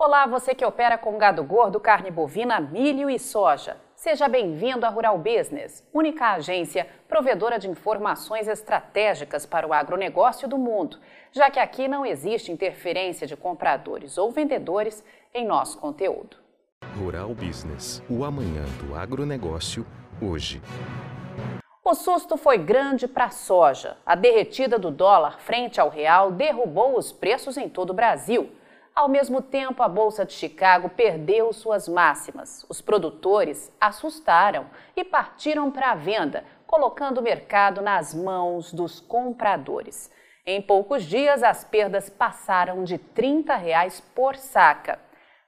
Olá, você que opera com gado gordo, carne bovina, milho e soja. Seja bem-vindo à Rural Business, única agência provedora de informações estratégicas para o agronegócio do mundo, já que aqui não existe interferência de compradores ou vendedores em nosso conteúdo. Rural Business, o amanhã do agronegócio, hoje. O susto foi grande para a soja. A derretida do dólar frente ao real derrubou os preços em todo o Brasil. Ao mesmo tempo, a Bolsa de Chicago perdeu suas máximas. Os produtores assustaram e partiram para a venda, colocando o mercado nas mãos dos compradores. Em poucos dias, as perdas passaram de 30 reais por saca.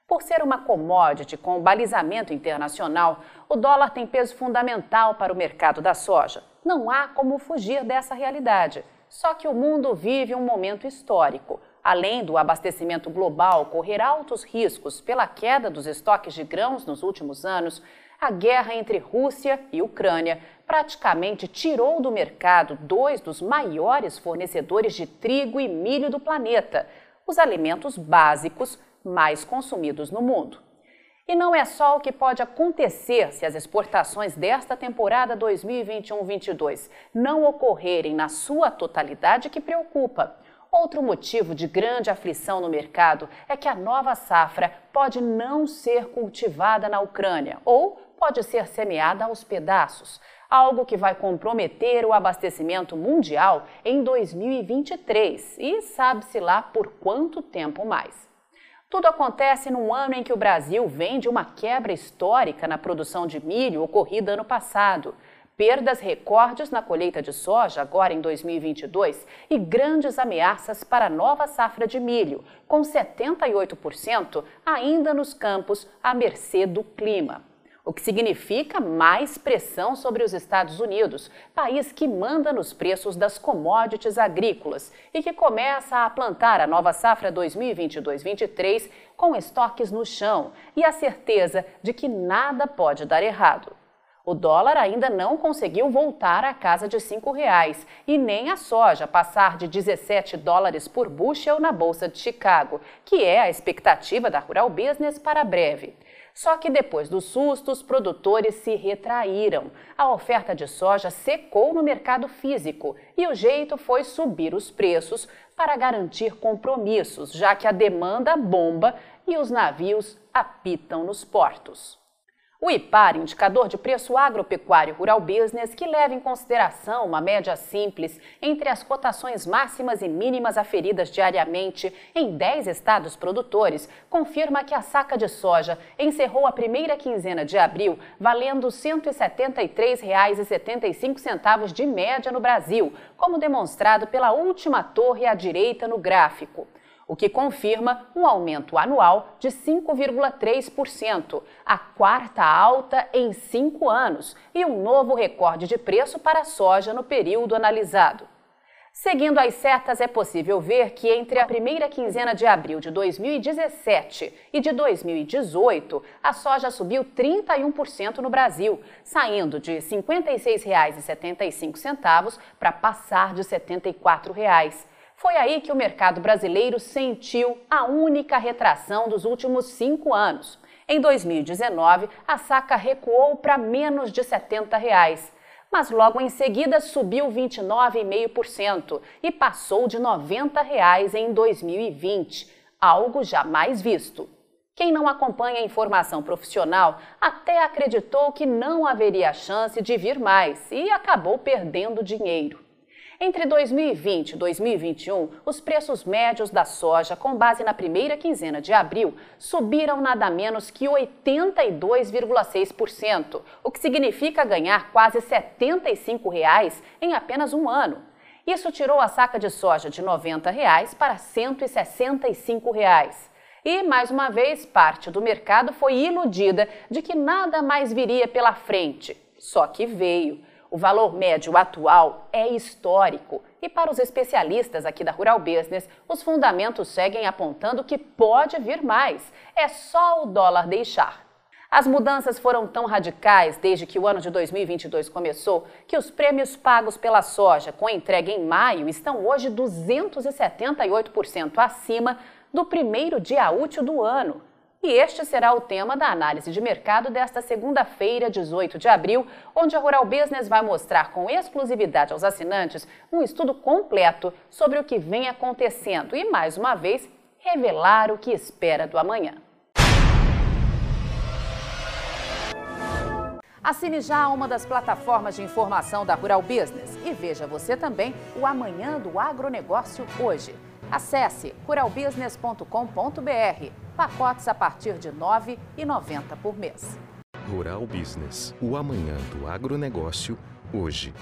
Por ser uma commodity com balizamento internacional, o dólar tem peso fundamental para o mercado da soja. Não há como fugir dessa realidade. Só que o mundo vive um momento histórico. Além do abastecimento global correr altos riscos pela queda dos estoques de grãos nos últimos anos, a guerra entre Rússia e Ucrânia praticamente tirou do mercado dois dos maiores fornecedores de trigo e milho do planeta, os alimentos básicos mais consumidos no mundo. E não é só o que pode acontecer se as exportações desta temporada 2021-22 não ocorrerem na sua totalidade que preocupa. Outro motivo de grande aflição no mercado é que a nova safra pode não ser cultivada na Ucrânia ou pode ser semeada aos pedaços, algo que vai comprometer o abastecimento mundial em 2023 e sabe-se lá por quanto tempo mais. Tudo acontece num ano em que o Brasil vem de uma quebra histórica na produção de milho ocorrida ano passado perdas recordes na colheita de soja agora em 2022 e grandes ameaças para a nova safra de milho, com 78% ainda nos campos à mercê do clima. O que significa mais pressão sobre os Estados Unidos, país que manda nos preços das commodities agrícolas e que começa a plantar a nova safra 2022-23 com estoques no chão e a certeza de que nada pode dar errado. O dólar ainda não conseguiu voltar à casa de R$ reais e nem a soja passar de 17 dólares por bushel na Bolsa de Chicago, que é a expectativa da Rural Business para breve. Só que depois do susto, os produtores se retraíram. A oferta de soja secou no mercado físico e o jeito foi subir os preços para garantir compromissos, já que a demanda bomba e os navios apitam nos portos. O IPAR, indicador de preço agropecuário rural business, que leva em consideração uma média simples entre as cotações máximas e mínimas aferidas diariamente em 10 estados produtores, confirma que a saca de soja encerrou a primeira quinzena de abril valendo R$ 173,75 de média no Brasil, como demonstrado pela última torre à direita no gráfico o que confirma um aumento anual de 5,3%, a quarta alta em cinco anos e um novo recorde de preço para a soja no período analisado. Seguindo as setas, é possível ver que entre a primeira quinzena de abril de 2017 e de 2018, a soja subiu 31% no Brasil, saindo de R$ 56,75 para passar de 74 reais. Foi aí que o mercado brasileiro sentiu a única retração dos últimos cinco anos. Em 2019, a saca recuou para menos de 70 reais, mas logo em seguida subiu 29,5% e passou de 90 reais em 2020, algo jamais visto. Quem não acompanha a informação profissional até acreditou que não haveria chance de vir mais e acabou perdendo dinheiro. Entre 2020 e 2021, os preços médios da soja, com base na primeira quinzena de abril, subiram nada menos que 82,6%, o que significa ganhar quase 75 reais em apenas um ano. Isso tirou a saca de soja de 90 reais para 165 reais. E, mais uma vez, parte do mercado foi iludida de que nada mais viria pela frente. Só que veio. O valor médio atual é histórico e, para os especialistas aqui da Rural Business, os fundamentos seguem apontando que pode vir mais. É só o dólar deixar. As mudanças foram tão radicais desde que o ano de 2022 começou que os prêmios pagos pela soja com entrega em maio estão hoje 278% acima do primeiro dia útil do ano. E este será o tema da análise de mercado desta segunda-feira, 18 de abril, onde a Rural Business vai mostrar com exclusividade aos assinantes um estudo completo sobre o que vem acontecendo e, mais uma vez, revelar o que espera do amanhã. Assine já uma das plataformas de informação da Rural Business e veja você também o Amanhã do Agronegócio hoje. Acesse ruralbusiness.com.br. Pacotes a partir de R$ 9,90 por mês. Rural Business, o amanhã do agronegócio, hoje.